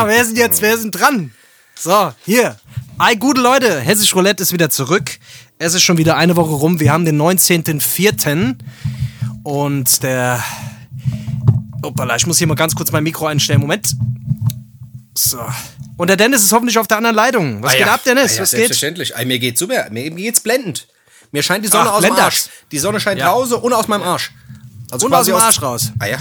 So, wer sind jetzt, wer sind dran? So, hier. Hi, gute Leute, Hessisch Roulette ist wieder zurück. Es ist schon wieder eine Woche rum. Wir haben den 19.04. Und der. Hoppala, ich muss hier mal ganz kurz mein Mikro einstellen. Moment. So. Und der Dennis ist hoffentlich auf der anderen Leitung. Was Ah geht ja. ab, Dennis? Ah ja, Was geht? selbstverständlich. Ey, mir geht's super. Mir, geht's blendend. Mir scheint die Sonne Ach, aus dem Blender. Arsch. Die Sonne scheint Ja. Hause und aus meinem Arsch. Also Und aus dem Arsch raus. Ah ja.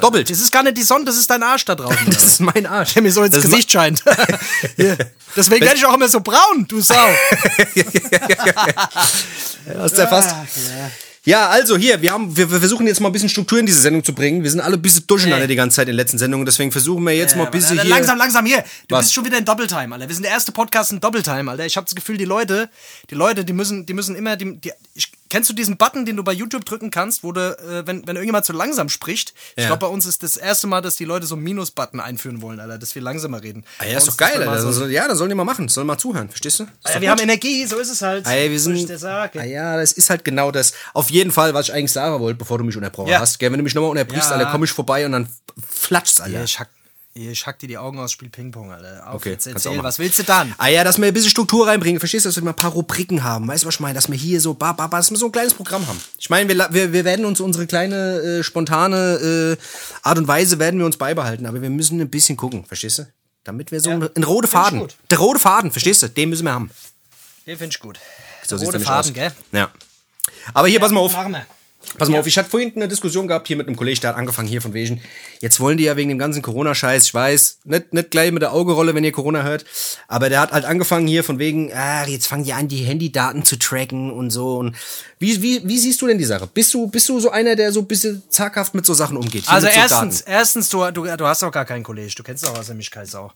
Doppelt. Das ist gar nicht die Sonne, das ist dein Arsch da draußen. Das ist mein Arsch. der mir so ins Das Gesicht scheint. Deswegen werde ich auch immer so braun, du Sau. Hast du erfasst? Ja, also hier, wir, haben, wir, wir versuchen jetzt mal ein bisschen Struktur in diese Sendung zu bringen. Wir sind alle ein bisschen durcheinander Nee. die ganze Zeit in den letzten Sendungen, deswegen versuchen wir jetzt mal ein bisschen hier. Langsam, langsam hier. Du Was? bist schon wieder in Doppeltime, Alter. Wir sind der erste Podcast in Doppeltime, Alter. Ich habe das Gefühl, die Leute, die Leute, die müssen, die müssen immer, die, die, ich, kennst du diesen Button, den du bei YouTube drücken kannst, wo du, äh, wenn, wenn irgendjemand zu langsam spricht? Ich Ja. glaube, bei uns ist das erste Mal, dass die Leute so einen Minus-Button einführen wollen, Alter, dass wir langsamer reden. Ah, ja, ist doch geil, Alter. So, ja, dann sollen die mal machen. Sollen mal zuhören, verstehst du? Ist ja, wir gut. haben Energie, so ist es halt. Ey, wir Soll sind. ich? Ah ja, das ist halt genau das. Auf jeden Fall, was ich eigentlich sagen wollte, bevor du mich unterbrochen Ja. hast. Gell, wenn du mich nochmal unterbrichst, Ja. Alter, komm ich vorbei und dann flatscht's, Alter. Hier, ich hack, hier, ich hack dir die Augen aus, spiel Ping-Pong, Alter. Auf, Okay, jetzt erzähl, was willst du dann? Ah ja, dass wir ein bisschen Struktur reinbringen. Verstehst du, dass wir mal ein paar Rubriken haben? Weißt du, was ich meine? Dass wir hier so, ba, ba, ba, dass wir so ein kleines Programm haben. Ich meine, wir, wir, wir werden uns unsere kleine, äh, spontane äh, Art und Weise werden wir uns beibehalten. Aber wir müssen ein bisschen gucken, verstehst du? Damit wir so einen, einen rote Faden. Der rote Faden, verstehst du? Den müssen wir haben. Den finde ich gut. So Der rote Faden, aus. gell? Ja. Aber hier, pass mal auf. Machen wir. Pass mal auf, ich hatte vorhin eine Diskussion gehabt hier mit einem Kollegen, der hat angefangen hier von wegen, jetzt wollen die ja wegen dem ganzen Corona-Scheiß, ich weiß, nicht, nicht gleich mit der Augerolle, wenn ihr Corona hört, aber der hat halt angefangen hier von wegen, ah, jetzt fangen die an, die Handydaten zu tracken und so. Und wie, wie, wie siehst du denn die Sache? Bist du, bist du so einer, der so ein bisschen zaghaft mit so Sachen umgeht? Hier Also mit so erstens, erstens, du, du, du hast doch gar keinen Kollege. Du kennst doch aus der Mischkreisau.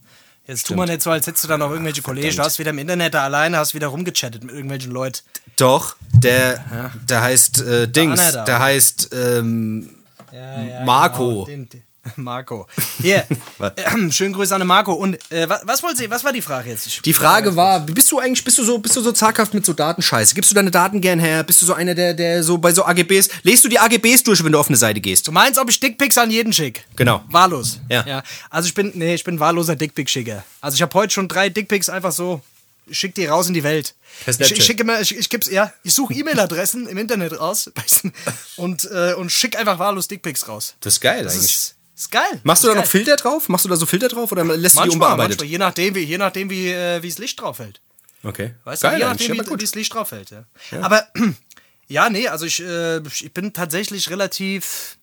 Jetzt tu mal nicht so, als hättest du da noch irgendwelche Kollegen. Du hast wieder im Internet da alleine, hast wieder rumgechattet mit irgendwelchen Leuten. Doch, der, der heißt äh, Dings, da. der heißt ähm, Ja, ja, Marco. genau, den, den, Marco. Hier, Was? äh, schönen Grüße an den Marco. Und äh, was, was wollt ihr, was war die Frage jetzt? Ich, Die Frage war, bist du eigentlich, bist du so, bist du so zaghaft mit so Datenscheiße? Gibst du deine Daten gern her? Bist du so einer, der, der so bei so AGBs, lest du die AGBs durch, wenn du auf eine Seite gehst? Du meinst, ob ich Dickpics an jeden schick? Genau. Wahllos. Ja. ja. Also ich bin, nee, ich bin wahlloser Dickpic-Schicker. Also ich habe heute schon drei Dickpics einfach so, ich schick die raus in die Welt. Ich, ich schicke immer, ich, ich gib's, ja, ich suche E-Mail-Adressen im Internet raus und, äh, und schick einfach wahllos Dickpics raus. Das ist geil Das eigentlich. ist, ist geil. Machst du da ist noch geil. Filter drauf? Machst du da so Filter drauf oder lässt du die Manchmal, unbearbeitet? manchmal, je nachdem, wie, je nachdem, wie, äh, wie das Licht drauf fällt. Okay. Weißt geil du, je nachdem, wie, gut. wie das Licht drauf fällt. Ja. Aber ja, nee, also ich, äh, ich bin tatsächlich relativ,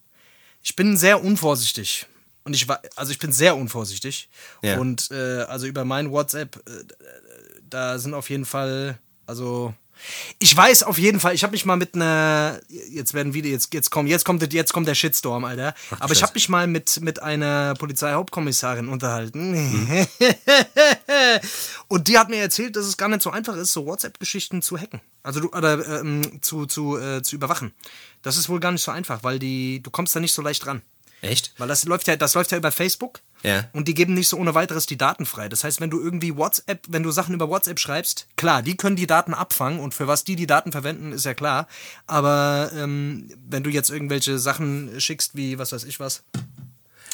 ich bin sehr unvorsichtig. Und ich war, also ich bin sehr unvorsichtig. Ja. Und äh, also über mein WhatsApp, äh, da sind auf jeden Fall, also ich weiß auf jeden Fall, ich habe mich mal mit einer, jetzt werden wieder, jetzt, jetzt kommt, jetzt kommt, jetzt kommt der Shitstorm, Alter. Aber ich habe mich mal mit, mit einer Polizeihauptkommissarin unterhalten. Mhm. Und die hat mir erzählt, dass es gar nicht so einfach ist, so WhatsApp-Geschichten zu hacken. Also du, oder ähm, zu, zu, äh, zu überwachen. Das ist wohl gar nicht so einfach, weil die, du kommst da nicht so leicht ran. Echt? Weil das läuft ja, das läuft ja über Facebook. Ja. Und die geben nicht so ohne weiteres die Daten frei. Das heißt, wenn du irgendwie WhatsApp, wenn du Sachen über WhatsApp schreibst, klar, die können die Daten abfangen und für was die die Daten verwenden, ist ja klar. Aber ähm, wenn du jetzt irgendwelche Sachen schickst, wie was weiß ich was,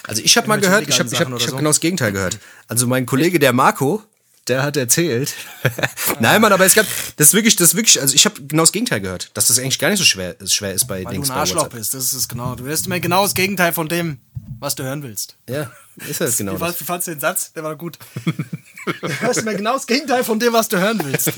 Also ich habe mal gehört, ich habe illegalen ich hab, ich hab so? genau das Gegenteil gehört. Also mein Kollege, der Marco, der hat erzählt. Nein, Mann, aber es gab, das ist wirklich, das ist wirklich, also ich habe genau das Gegenteil gehört, dass das eigentlich gar nicht so schwer, schwer ist bei weil Dings du ein Arschloch bist. Das ist es genau. Du wirst immer genau das Gegenteil von dem. was du hören willst. Ja, ist das genau Wie, das. wie fandst du den Satz? Der war gut. Du hörst mir genau das Gegenteil von dem, was du hören willst.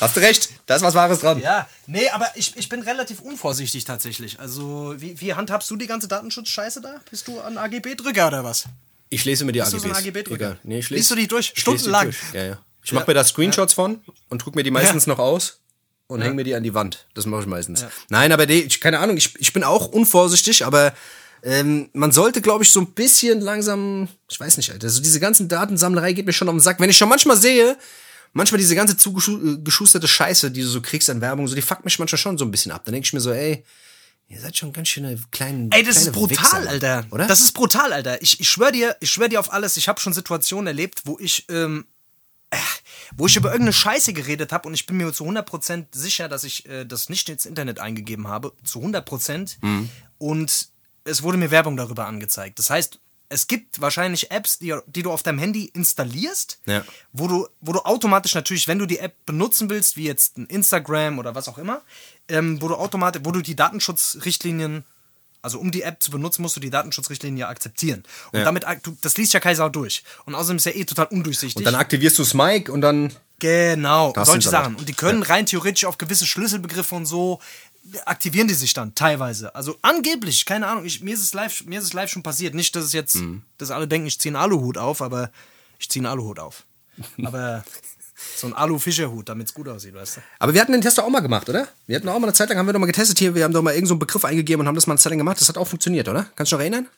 Hast du recht, da ist was Wahres dran. Ja, nee, aber ich, ich bin relativ unvorsichtig tatsächlich. Also, wie, wie handhabst du die ganze Datenschutzscheiße da? Bist du an AGB-Drücker oder was? Ich lese mir die du AGBs. so ein AGB-Drücker? Egal. Nee, ich lese, Liest du die durch? ich Stundenlang? durch. Ja, ja. Ich mache mir da Screenshots von und druck mir die meistens noch aus und häng mir die an die Wand. Das mache ich meistens. Nein, aber die, ich, keine Ahnung, ich, ich bin auch unvorsichtig, aber ähm, man sollte, glaube ich, so ein bisschen langsam, ich weiß nicht, Alter, also diese ganzen Datensammlerei geht mir schon auf den Sack. Wenn ich schon manchmal sehe, manchmal diese ganze zugeschusterte Scheiße, die du so kriegst an Werbung, so, die fuckt mich manchmal schon so ein bisschen ab. Dann denke ich mir so, ey, ihr seid schon ganz schöne kleinen Ey, das ist brutal, Wichser, Alter. Oder? Das ist brutal, Alter. Ich, ich schwör dir, ich schwör dir auf alles. Ich habe schon Situationen erlebt, wo ich, ähm, äh, wo ich über irgendeine Scheiße geredet habe und ich bin mir zu 100% sicher, dass ich äh, das nicht ins Internet eingegeben habe. Zu 100%. Mhm. Und es wurde mir Werbung darüber angezeigt. Das heißt, es gibt wahrscheinlich Apps, die, die du auf deinem Handy installierst, Ja. wo, du, wo du automatisch natürlich, wenn du die App benutzen willst, wie jetzt ein Instagram oder was auch immer, ähm, wo du automatisch, wo du die Datenschutzrichtlinien, also um die App zu benutzen, musst du die Datenschutzrichtlinien ja akzeptieren. Und Ja. damit, du, das liest ja Sau durch. Und außerdem ist ja eh total undurchsichtig. Und dann aktivierst du Smike und dann. Genau, Das solche Sachen. Und die können rein theoretisch auf gewisse Schlüsselbegriffe und so aktivieren die sich dann teilweise. Also angeblich, keine Ahnung, ich, mir, ist es live, mir ist es live schon passiert. Nicht, dass es jetzt, Mhm. dass alle denken, ich ziehe einen Aluhut auf, aber ich ziehe einen Aluhut auf. Aber so ein Alu-Fischerhut, damit es gut aussieht, weißt du? Aber wir hatten den Test doch auch mal gemacht, oder? Wir hatten auch mal eine Zeit lang, haben wir doch mal getestet hier, wir haben doch mal irgendeinen so einen Begriff eingegeben und haben das mal eine Zeit lang gemacht. Das hat auch funktioniert, oder? Kannst du dich noch erinnern?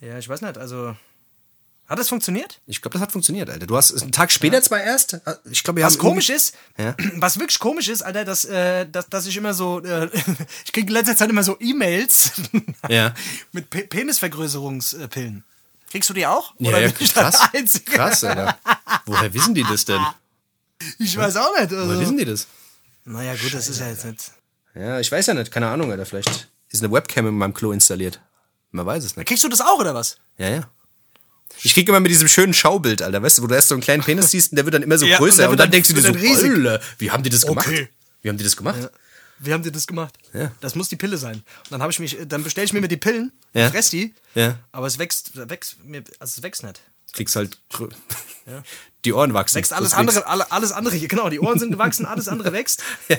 Ja, ich weiß nicht, also. Hat das funktioniert? Ich glaube, das hat funktioniert, Alter. Du hast einen Tag später zwar erst. Ich glaube, wir Was haben komisch ist, Ja. was wirklich komisch ist, Alter, dass, äh, dass, dass ich immer so, äh, ich kriege in letzter Zeit immer so E-Mails Ja. mit Pe Penisvergrößerungspillen. Kriegst du die auch? Ja, Oder ja, krass. Krass, Alter. Woher wissen die das denn? Ich weiß auch nicht. Woher Also. wissen die das? Naja, gut, das ist ja jetzt nicht. Ja, ich weiß ja nicht. Keine Ahnung, Alter. Vielleicht ist eine Webcam in meinem Klo installiert. Man weiß es nicht. Kriegst du das auch, oder was? Ja, ja. Ich krieg immer mit diesem schönen Schaubild, Alter, weißt du, wo du erst so einen kleinen Penis siehst und der wird dann immer so Ja, und größer und, wird dann dann- denkst du dir so, dann. Alter, wie haben die das gemacht? Okay. Wie haben die das gemacht? Wie haben die das gemacht? Ja. Das muss die Pille sein. Und dann habe ich mich, dann bestelle ich mir die Pillen, Ja. fress die, Ja. aber es wächst, wächst also es wächst nicht. Kriegst halt die Ohren wachsen. Wächst alles andere, alle, alles andere hier, genau, die Ohren sind gewachsen, alles andere wächst. Ja.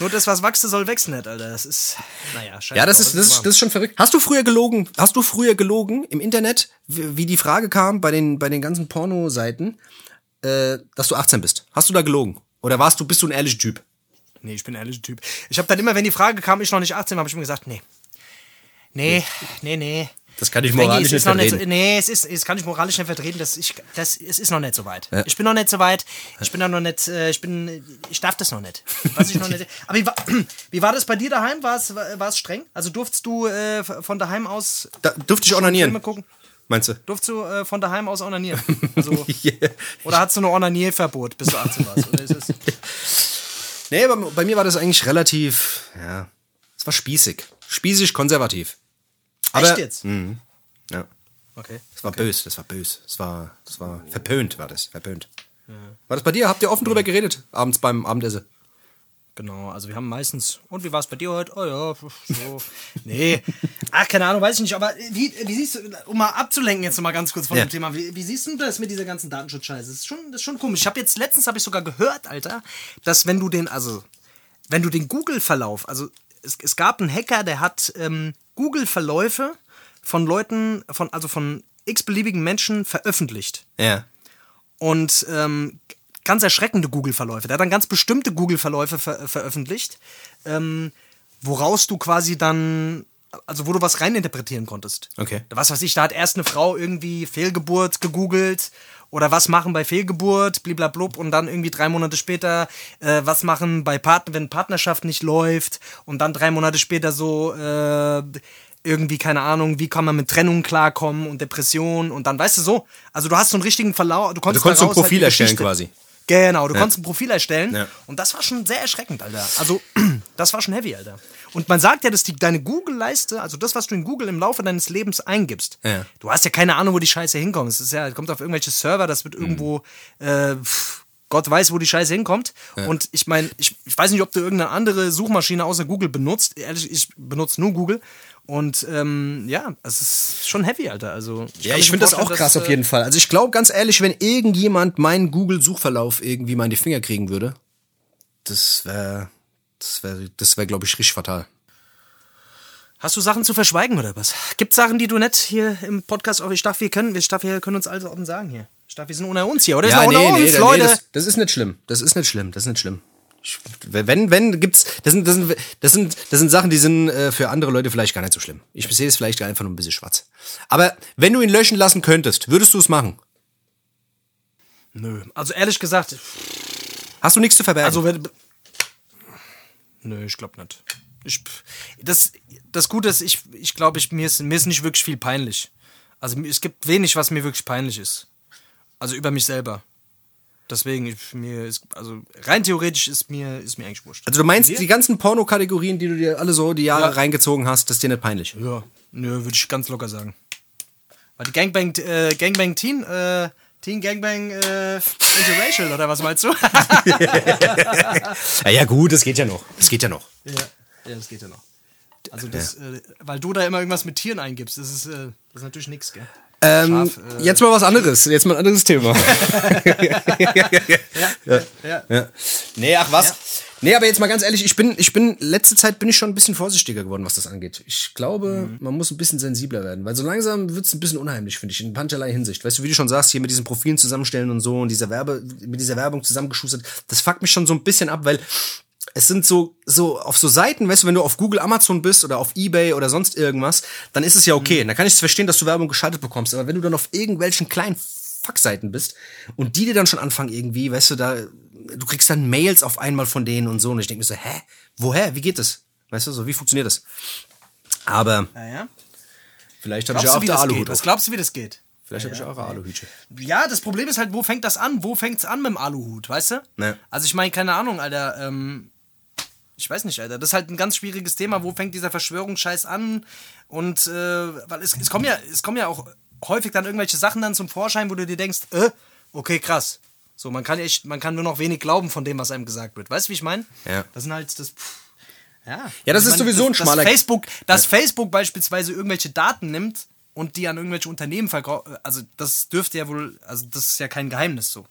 Nur das, was wachsen soll, wächst nicht, Alter. Das ist, naja, scheiße. Ja, das ist, das, ist, das ist schon verrückt. Hast du früher gelogen? Hast du früher gelogen im Internet, wie wie die Frage kam bei den, bei den ganzen Pornoseiten, äh, dass du 18 bist? Hast du da gelogen? Oder warst du, bist du ein ehrlicher Typ? Nee, ich bin ein ehrlicher Typ. Ich habe dann immer, wenn die Frage kam, ich noch nicht 18 war, habe ich mir gesagt, nee. Nee, nee, nee. Das kann ich moralisch es nicht noch nicht so, vertreten. Nee, es ist, es kann ich moralisch nicht vertreten. Das, ich, das, es ist noch nicht so weit. Ich bin noch nicht so weit. Ich bin da noch nicht, äh, ich bin, ich darf das noch nicht. Weiß ich noch nicht. Aber wie war, wie war das bei dir daheim? War es, war es streng? Also durftest du äh, von daheim aus Da, dürfte ich Filme onanieren? gucken? Meinst du? Durftest du äh, von daheim aus onanieren? Also, Yeah. oder hast du ein Onanierverbot, bis du 18 warst? Oder ist es, Nee, aber bei mir war das eigentlich relativ, ja, es war spießig. Spießig, konservativ. Aber, Echt jetzt? Ja. Okay. Das war bös, das war bös. Das war, das war verpönt, war das, verpönt. War das bei dir? Habt ihr offen drüber geredet? Abends beim Abendessen? Genau, also wir haben meistens. Und wie war es bei dir heute? Oh ja, so. nee. Ach, keine Ahnung, weiß ich nicht. Aber wie, wie siehst du, um mal abzulenken jetzt noch mal ganz kurz von Ja. dem Thema, wie, wie siehst du das mit dieser ganzen Datenschutzscheiße? Das ist schon, das ist schon komisch. Ich habe jetzt letztens habe ich sogar gehört, Alter, dass wenn du den, also wenn du den Google-Verlauf, also es, es gab einen Hacker, der hat ähm, Google-Verläufe von Leuten, von, also von x-beliebigen Menschen veröffentlicht Ja. und ähm, ganz erschreckende Google-Verläufe. Der hat dann ganz bestimmte Google-Verläufe ver veröffentlicht, ähm, woraus du quasi dann, also wo du was reininterpretieren konntest. Okay. Was weiß ich, da hat erst eine Frau irgendwie Fehlgeburt gegoogelt oder was machen bei Fehlgeburt, bliblablub und dann irgendwie drei Monate später äh, was machen bei Partner, wenn Partnerschaft nicht läuft und dann drei Monate später so äh, irgendwie, keine Ahnung, wie kann man mit Trennung klarkommen und Depression und dann, weißt du so, also du hast so einen richtigen Verlauf, du konntest, Du konntest so ein halt Profil eine erstellen quasi. Genau, du konntest ein Profil erstellen Ja. und das war schon sehr erschreckend, Alter. Also, das war schon heavy, Alter. Und man sagt ja, dass die, deine Google-Leiste, also das, was du in Google im Laufe deines Lebens eingibst, Ja. du hast ja keine Ahnung, wo die Scheiße hinkommt. Es ist ja, kommt auf irgendwelche Server, das wird Mhm. irgendwo, äh, pff, Gott weiß, wo die Scheiße hinkommt. Und ich meine, ich, ich weiß nicht, ob du irgendeine andere Suchmaschine außer Google benutzt. Ehrlich, ich benutze nur Google. Und ähm, ja, es ist schon heavy, Alter. Also, Ja, kann ich finde das auch krass dass, auf äh, jeden Fall. Also ich glaube ganz ehrlich, wenn irgendjemand meinen Google-Suchverlauf irgendwie mal in die Finger kriegen würde, das wäre, das wäre, das wäre, glaube ich, richtig fatal. Hast du Sachen zu verschweigen oder was? Gibt Sachen, die du nicht hier im Podcast auch. Ich dachte, wir können, ich dachte, wir können uns alles offen sagen hier. Ich dachte, wir sind unter uns hier, oder? Wir sind unter uns, nee, Leute. das, das ist nicht schlimm. Das ist nicht schlimm. Das ist nicht schlimm. Wenn, wenn, gibt's, das sind, das sind, das sind, das sind Sachen, die sind äh, für andere Leute vielleicht gar nicht so schlimm. Ich sehe es vielleicht einfach nur ein bisschen schwarz. Aber wenn du ihn löschen lassen könntest, würdest du es machen? Nö. Also ehrlich gesagt, Hast du nichts zu verbergen? also wenn. Nö, ich glaube nicht. Ich, das, das Gute ist, ich, ich glaube, ich, mir, ist, mir ist nicht wirklich viel peinlich. Also es gibt wenig, was mir wirklich peinlich ist. Also über mich selber. Deswegen, ich, mir ist, also rein theoretisch ist mir, ist mir eigentlich wurscht. Also du meinst, die ganzen Pornokategorien, die du dir alle so die Jahre Ja. reingezogen hast, das ist dir nicht peinlich? Ja, nö, würde ich ganz locker sagen. Weil die Gangbang, äh, Gangbang Teen, äh, Teen Gangbang äh, Interracial, oder was meinst du? Ja, ja gut, das geht ja noch. Das geht ja noch. ja, ja, das geht ja noch. Also das, äh, weil du da immer irgendwas mit Tieren eingibst, das ist, äh, das ist natürlich nichts, gell? Ähm, Schaf, äh, jetzt mal was anderes. Jetzt mal ein anderes Thema. ja, ja. ja. Nee, ach was. Nee, aber jetzt mal ganz ehrlich, ich bin, ich bin, letzte Zeit bin ich schon ein bisschen vorsichtiger geworden, was das angeht. Ich glaube, man muss ein bisschen sensibler werden, weil so langsam wird es ein bisschen unheimlich, finde ich, in mancherlei Hinsicht. Weißt du, wie du schon sagst, hier mit diesen Profilen zusammenstellen und so und dieser Werbe, mit dieser Werbung zusammengeschustert, das fuckt mich schon so ein bisschen ab, weil es sind so, so auf so Seiten, weißt du, wenn du auf Google, Amazon bist oder auf Ebay oder sonst irgendwas, dann ist es ja okay. Da kann ich es verstehen, dass du Werbung geschaltet bekommst. Aber wenn du dann auf irgendwelchen kleinen Fuckseiten bist und die dir dann schon anfangen irgendwie, weißt du, da, du kriegst dann Mails auf einmal von denen und so und ich denke mir so, hä? Woher? Wie geht das? Weißt du, so, wie funktioniert das? Aber Ja, ja. vielleicht habe ich ja auch der Aluhut. Was glaubst du, wie das geht? Vielleicht habe ich auch eine Aluhütche. Ja, das Problem ist halt, wo fängt das an? Wo fängt's an mit dem Aluhut, weißt du? Ne. Also ich meine, keine Ahnung, Alter, ähm, ich weiß nicht, Alter, das ist halt ein ganz schwieriges Thema, wo fängt dieser Verschwörungsscheiß an? Und, äh, weil es, es kommen ja, es kommen ja auch häufig dann irgendwelche Sachen dann zum Vorschein, wo du dir denkst, äh, okay, krass. So, man kann echt, man kann nur noch wenig glauben von dem, was einem gesagt wird. Weißt du, wie ich meine? Ja. Das sind halt, das, pff, ja. Ja, das Ich ist meine, sowieso ein dass, schmaler- Dass Facebook, dass Facebook beispielsweise irgendwelche Daten nimmt und die an irgendwelche Unternehmen verkauft, also das dürfte ja wohl, also das ist ja kein Geheimnis so.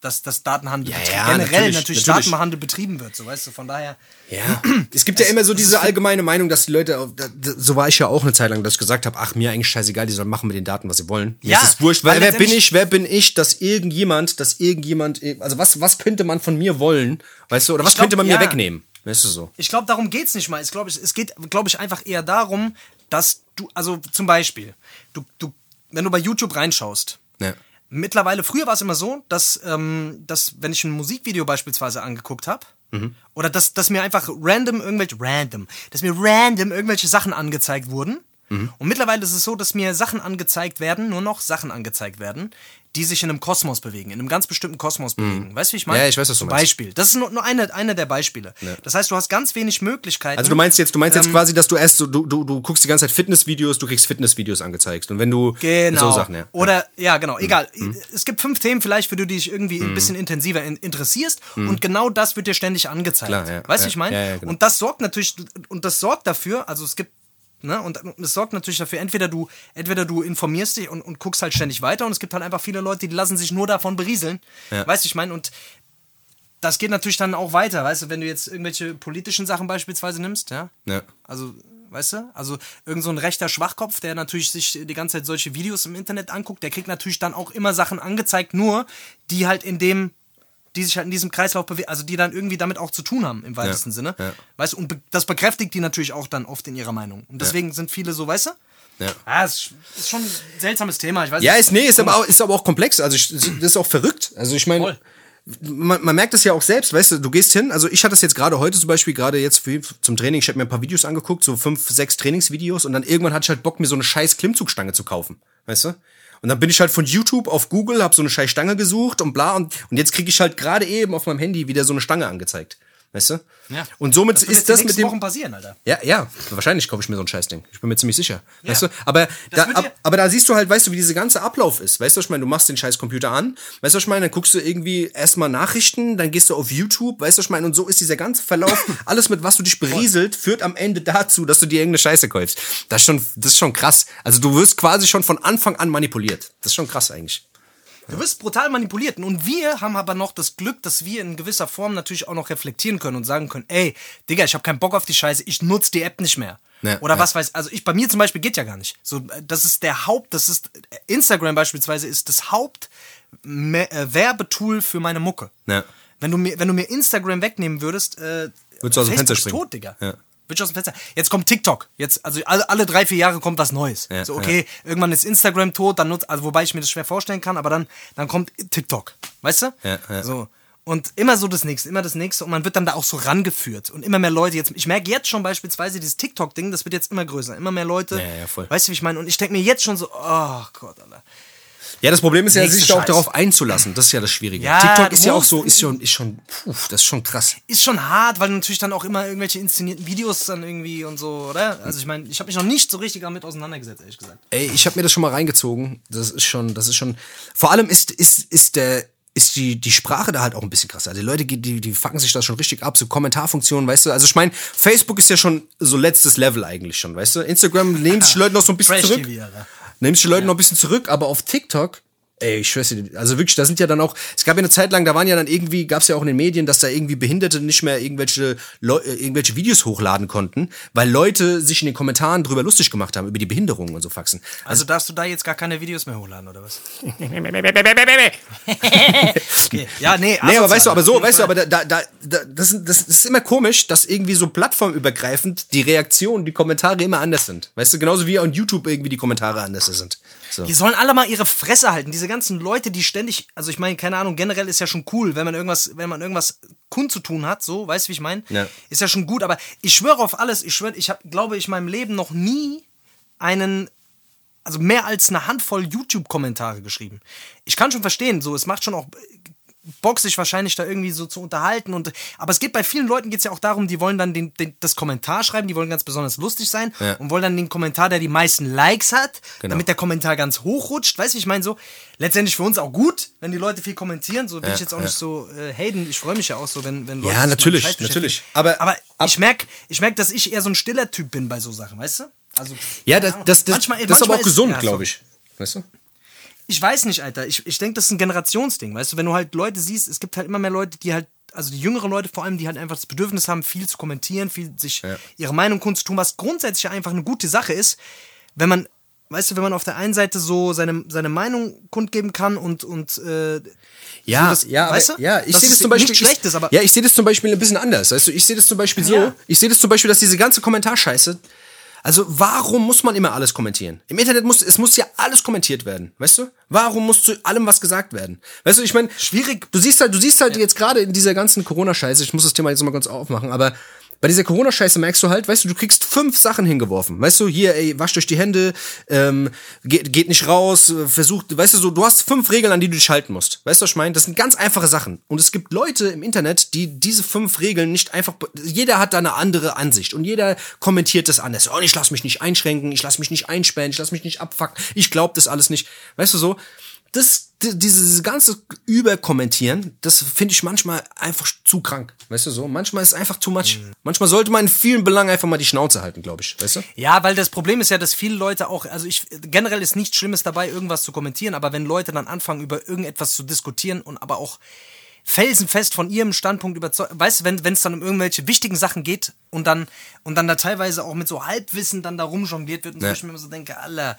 Dass das Datenhandel Ja, ja, generell natürlich, natürlich. Datenhandel betrieben wird, so weißt du, von daher. Ja. Es gibt ja immer so diese allgemeine Meinung, dass die Leute, so war ich ja auch eine Zeit lang, dass ich gesagt habe, ach, mir eigentlich scheißegal, die sollen machen mit den Daten, was sie wollen. Mir Ja, ist wurscht, weil weil wer bin ich, wer bin ich, dass irgendjemand, dass irgendjemand, also was, was könnte man von mir wollen, weißt du, oder was glaub, könnte man mir ja. wegnehmen? Weißt du so? Ich glaube, darum geht's nicht mal. Ich glaube, es geht, glaube ich, einfach eher darum, dass du, also zum Beispiel, du, du, wenn du bei YouTube reinschaust, Ja. Mittlerweile, früher war es immer so, dass, ähm, dass wenn ich ein Musikvideo beispielsweise angeguckt habe, oder dass, dass mir einfach random irgendwelche, random, dass mir random irgendwelche Sachen angezeigt wurden. Und mittlerweile ist es so, dass mir Sachen angezeigt werden, nur noch Sachen angezeigt werden, die sich in einem Kosmos bewegen, in einem ganz bestimmten Kosmos bewegen. Weißt du, wie ich meine? Ja, ich weiß, was du Zum meinst. Beispiel. Das ist nur, nur eine, eine der Beispiele. Das heißt, du hast ganz wenig Möglichkeiten. Also du meinst jetzt, du meinst Ähm, jetzt quasi, dass du erst so, du, du, du guckst die ganze Zeit Fitnessvideos, du kriegst Fitnessvideos angezeigt. Und wenn du Genau. so Sachen, ja. Oder, ja, genau, egal. Mhm. Es gibt fünf Themen vielleicht, für die du dich irgendwie ein bisschen intensiver in, interessierst und genau das wird dir ständig angezeigt. Mhm. Klar, ja. Weißt du, Ja, ich meine? ja, ja, genau. Und das sorgt natürlich, und das sorgt dafür, also es gibt, ne, und es sorgt natürlich dafür, entweder du, entweder du informierst dich und, und guckst halt ständig weiter und es gibt halt einfach viele Leute, die lassen sich nur davon berieseln. Ja. Weißt du, ich meine? Und das geht natürlich dann auch weiter, weißt du, wenn du jetzt irgendwelche politischen Sachen beispielsweise nimmst, ja. Ja. Also, weißt du? Also, irgend so ein rechter Schwachkopf, der natürlich sich die ganze Zeit solche Videos im Internet anguckt, der kriegt natürlich dann auch immer Sachen angezeigt, nur die halt in dem, die sich halt in diesem Kreislauf bewegen, also die dann irgendwie damit auch zu tun haben, im weitesten Ja, Sinne. ja. Weißt du, und be das bekräftigt die natürlich auch dann oft in ihrer Meinung. Und deswegen sind viele so, weißt du? Ja. Ah, es ist schon ein seltsames Thema, ich weiß Ja, ist, nee, ist aber, auch, ist aber auch komplex. Also ich, das ist auch verrückt. Also ich meine, man, man merkt es ja auch selbst, weißt du, du gehst hin, also ich hatte das jetzt gerade heute zum Beispiel, gerade jetzt für, zum Training, ich habe mir ein paar Videos angeguckt, so fünf, sechs Trainingsvideos und dann irgendwann hatte ich halt Bock, mir so eine scheiß Klimmzugstange zu kaufen, weißt du? Und dann bin ich halt von YouTube auf Google, habe so eine scheiß Stange gesucht und bla und, und jetzt kriege ich halt gerade eben auf meinem Handy wieder so eine Stange angezeigt. Weißt du? Ja. Und somit wird ist das mit dem. Wochen passieren, Alter. Ja, ja, wahrscheinlich kaufe ich mir so ein Scheißding. Ich bin mir ziemlich sicher. Weißt du? Aber Das da, ab, aber da siehst du halt, weißt du, wie dieser ganze Ablauf ist. Weißt du, was ich meine? Du machst den scheiß Computer an. Weißt du, was ich meine? Dann guckst du irgendwie erstmal Nachrichten, dann gehst du auf YouTube. Weißt du, was ich meine? Und so ist dieser ganze Verlauf, alles mit was du dich berieselt, führt am Ende dazu, dass du dir irgendeine Scheiße kaufst. Das ist schon, das ist schon krass. Also du wirst quasi schon von Anfang an manipuliert. Das ist schon krass eigentlich. Du wirst brutal manipuliert. Und wir haben aber noch das Glück, dass wir in gewisser Form natürlich auch noch reflektieren können und sagen können, ey, Digga, ich habe keinen Bock auf die Scheiße, ich nutze die App nicht mehr. Ja, Oder ja. was weiß, also ich bei mir zum Beispiel geht ja gar nicht. So, äh, das ist der Haupt, das ist Instagram beispielsweise ist das Haupt Me- äh, Werbetool für meine Mucke. Ja. Wenn du mir, wenn du mir Instagram wegnehmen würdest, äh, Würdest du aus dem Fenster springen. tot, Digga. Ja. Ich aus dem Fenster. Jetzt kommt TikTok. Jetzt, also alle, alle drei, vier Jahre kommt was Neues. Ja, so, okay, irgendwann ist Instagram tot, dann nutzt, also wobei ich mir das schwer vorstellen kann, aber dann, dann kommt TikTok. Weißt du? Ja, ja. So. Und immer so das nächste, immer das nächste und man wird dann da auch so rangeführt und immer mehr Leute jetzt, ich merke jetzt schon beispielsweise dieses TikTok-Ding, das wird jetzt immer größer, immer mehr Leute. Ja, ja, voll. Weißt du, wie ich meine? Und ich denke mir jetzt schon so, oh Gott, Alter. Ja, das Problem ist ja, sich da auch darauf einzulassen. Das ist ja das Schwierige. Ja, TikTok ist ja auch so, ist schon, ist schon, puh, das ist schon krass. Ist schon hart, weil du natürlich dann auch immer irgendwelche inszenierten Videos dann irgendwie und so, oder? Also ich meine, ich habe mich noch nicht so richtig damit auseinandergesetzt, ehrlich gesagt. Ey, ich habe mir das schon mal reingezogen. Das ist schon, das ist schon. Vor allem ist, ist, ist der, ist die, die Sprache da halt auch ein bisschen krass. Also die Leute, die, die fucken sich das schon richtig ab, so Kommentarfunktionen, weißt du. Also ich meine, Facebook ist ja schon so letztes Level eigentlich schon, weißt du. Instagram nimmt sich die Leute noch so ein bisschen Trash zurück. TV, Sich die Leute noch ein bisschen zurück, aber auf TikTok, ey, ich schwör's dir, also wirklich, da sind ja dann auch, es gab ja eine Zeit lang, da waren ja dann irgendwie, gab's ja auch in den Medien, dass da irgendwie Behinderte nicht mehr irgendwelche, Leu äh, irgendwelche Videos hochladen konnten, weil Leute sich in den Kommentaren drüber lustig gemacht haben, über die Behinderungen und so Faxen. Also darfst du da jetzt gar keine Videos mehr hochladen, oder was? okay. Ja, nee, Nee, aber weißt du, aber so, weißt du, aber da, da, da das, ist- das ist immer komisch, dass irgendwie so plattformübergreifend die Reaktionen, die Kommentare immer anders sind. Weißt du, genauso wie on YouTube irgendwie die Kommentare anders sind. So. Die sollen alle mal ihre Fresse halten. Diese ganzen Leute, die ständig, also ich meine, keine Ahnung, generell ist ja schon cool, wenn man irgendwas, wenn man irgendwas kundzutun hat, so, weißt du, wie ich meine? Ja. Ist ja schon gut, aber ich schwöre auf alles, ich schwöre, ich habe, glaube ich, in meinem Leben noch nie einen, also mehr als eine Handvoll YouTube-Kommentare geschrieben. Ich kann schon verstehen, so, es macht schon auch Bock, sich wahrscheinlich da irgendwie so zu unterhalten. Und, aber es geht bei vielen Leuten geht's ja auch darum, die wollen dann den, den, das Kommentar schreiben, die wollen ganz besonders lustig sein Ja. und wollen dann den Kommentar, der die meisten Likes hat, Genau. damit der Kommentar ganz hoch rutscht. Weißt du, ich meine so, letztendlich für uns auch gut, wenn die Leute viel kommentieren. So will Ja, ich jetzt auch ja. nicht so äh, haten. Ich freue mich ja auch so, wenn, wenn Leute. Ja, natürlich, natürlich. Aber- aber ab- ich merke, ich merk, dass ich eher so ein stiller Typ bin bei so Sachen, weißt du? Also, Ja, das, das, das, Manchmal- das ist aber manchmal auch gesund, glaube ich. Weißt du? Ich weiß nicht, Alter. Ich, ich denke, das ist ein Generationsding. Weißt du, wenn du halt Leute siehst, es gibt halt immer mehr Leute, die halt, also die jüngeren Leute vor allem, die halt einfach das Bedürfnis haben, viel zu kommentieren, viel sich Ja. ihre Meinung kundzutun, was grundsätzlich einfach eine gute Sache ist, wenn man, weißt du, wenn man auf der einen Seite so seine, seine Meinung kundgeben kann und, und äh, Ja, das- ja, aber, weißt du? ja, ich sehe das zum Beispiel. Schlechtes, aber- ja, ich sehe das zum Beispiel ein bisschen anders. Weißt du, ich sehe das zum Beispiel so. Ja. Ich sehe das zum Beispiel, dass diese ganze Kommentarscheiße. Also, warum muss man immer alles kommentieren? Im Internet muss, es muss ja alles kommentiert werden, weißt du? Warum muss zu allem was gesagt werden? Weißt du, ich meine, Schwierig. Du siehst halt, du siehst halt jetzt gerade in dieser ganzen Corona-Scheiße, ich muss das Thema jetzt mal ganz aufmachen, aber bei dieser Corona-Scheiße merkst du halt, weißt du, du kriegst fünf Sachen hingeworfen. Weißt du, hier, ey, wascht euch die Hände, ähm, geht, geht nicht raus, äh, versucht, weißt du, so, du hast fünf Regeln, an die du dich halten musst. Weißt du, was ich meine? Das sind ganz einfache Sachen. Und es gibt Leute im Internet, die diese fünf Regeln nicht einfach, jeder hat da eine andere Ansicht und jeder kommentiert das anders. Oh, ich lass mich nicht einschränken, ich lass mich nicht einsperren, ich lass mich nicht abfucken, ich glaub das alles nicht. Weißt du so? Das, die- diese ganze Überkommentieren, das finde ich manchmal einfach zu krank. Weißt du so? Manchmal ist es einfach too much. Manchmal sollte man in vielen Belangen einfach mal die Schnauze halten, glaube ich. Weißt du? Ja, weil das Problem ist ja, dass viele Leute auch, also ich generell ist nichts Schlimmes dabei, irgendwas zu kommentieren, aber wenn Leute dann anfangen, über irgendetwas zu diskutieren und aber auch felsenfest von ihrem Standpunkt überzeugt, weißt du, wenn es dann um irgendwelche wichtigen Sachen geht und dann und dann da teilweise auch mit so Halbwissen dann da rumjongliert wird und Ja. ich mir immer so denke, Alter,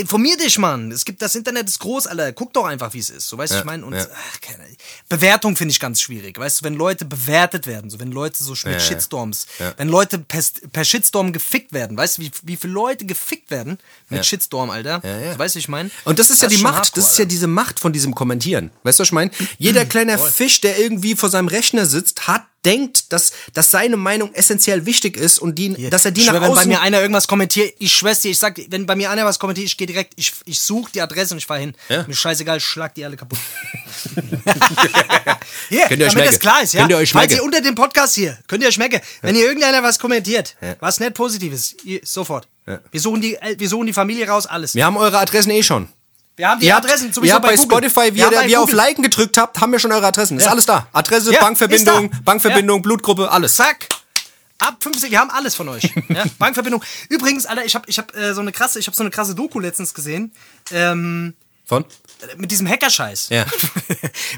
informier dich, Mann. Es gibt das Internet ist groß, Alter. Guck doch einfach, wie es ist. So, weißt du, Ja, ich meine und ja. ach, keine, Bewertung finde ich ganz schwierig. Weißt du, wenn Leute bewertet werden, so wenn Leute so mit Ja. Shitstorms, wenn Leute per, per Shitstorm gefickt werden, weißt du, wie, wie viele Leute gefickt werden mit. Shitstorm, Alter? Ja. Weißt du, ich meine? Und das ist ja die Macht, hardcore, das ist ja diese Macht von diesem Kommentieren. Weißt du, was ich meine? Jeder kleiner Fisch, der irgendwie vor seinem Rechner sitzt, hat denkt, dass, dass seine Meinung essentiell wichtig ist und die, dass er die ich nach schwör, wenn bei außen... mir einer irgendwas kommentiert, ich schwör's dir, ich sag, wenn bei mir einer was kommentiert, ich gehe direkt, ich, ich suche die Adresse und ich fahr hin. Ja. Mir scheißegal, ich schlag die alle kaputt. hier, Könnt ihr euch damit merken. das klar ist, ja. Könnt ihr euch Falls merken. ihr unter dem Podcast hier, könnt ihr euch merken, wenn ihr irgendeiner was kommentiert, was nicht Positives, ihr, sofort. Wir, suchen die, wir suchen die Familie raus, alles. wir haben eure Adressen eh schon. Wir haben die Ihr habt, Adressen ihr sowieso habt bei, Google. Spotify, wie ihr, bei wie ihr auf. Liken gedrückt habt, haben wir schon eure Adressen. Ist Ja. alles da. Adresse, Ja, Bankverbindung, ist da. Bankverbindung, Blutgruppe, alles. Zack. Ab 50, wir haben alles von euch. Ja? Bankverbindung. Übrigens, Alter, ich habe ich hab, äh, so eine krasse, ich habe so eine krasse Doku letztens gesehen. Ähm, Von? mit diesem Hackerscheiß. Ja.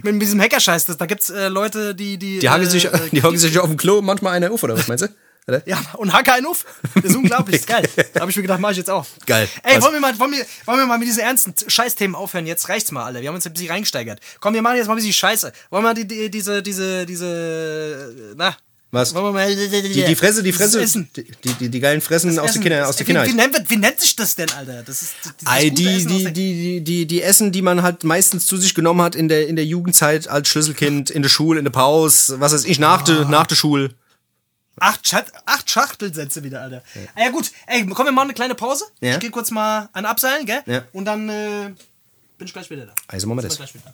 mit, mit diesem Hackerscheiß. Das, da gibt's äh, Leute, die die Die äh, sich, die hocken sich auf dem Klo manchmal einer auf, oder was meinst du? Oder? Ja, und hacker einen auf. Das ist unglaublich, ist geil. Da habe ich mir gedacht, mach ich jetzt auch. Geil. Ey, Was? wollen wir, mal, wollen, wir, wollen wir mal mit diesen ernsten Scheißthemen aufhören? Jetzt reicht's mal, alle. Wir haben uns ein bisschen reingesteigert. Komm, wir machen jetzt mal ein bisschen Scheiße. Wollen wir mal die, die, diese, diese, diese, na. Was? Wir mal Die, die Fresse, die Fresse, die, die, die geilen Fressen aus, Essen. der Kinder, aus der wie, Kindheit. wie, nennt, wie nennt sich das denn, Alter? Das ist das Ei, die, die, die, die, die, die Essen, die man halt meistens zu sich genommen hat in der, in der Jugendzeit als Schlüsselkind, in der Schule, in der Pause, was weiß ich, nach, der, nach der Schule. Acht, Schat acht Schachtelsätze wieder, Alter. Ja. ja gut, ey, komm, wir machen eine kleine Pause. Ja. Ich geh kurz mal an Abseilen, gell? Ja. Und dann äh, bin ich gleich wieder da. Also machen wir das. Gleich wieder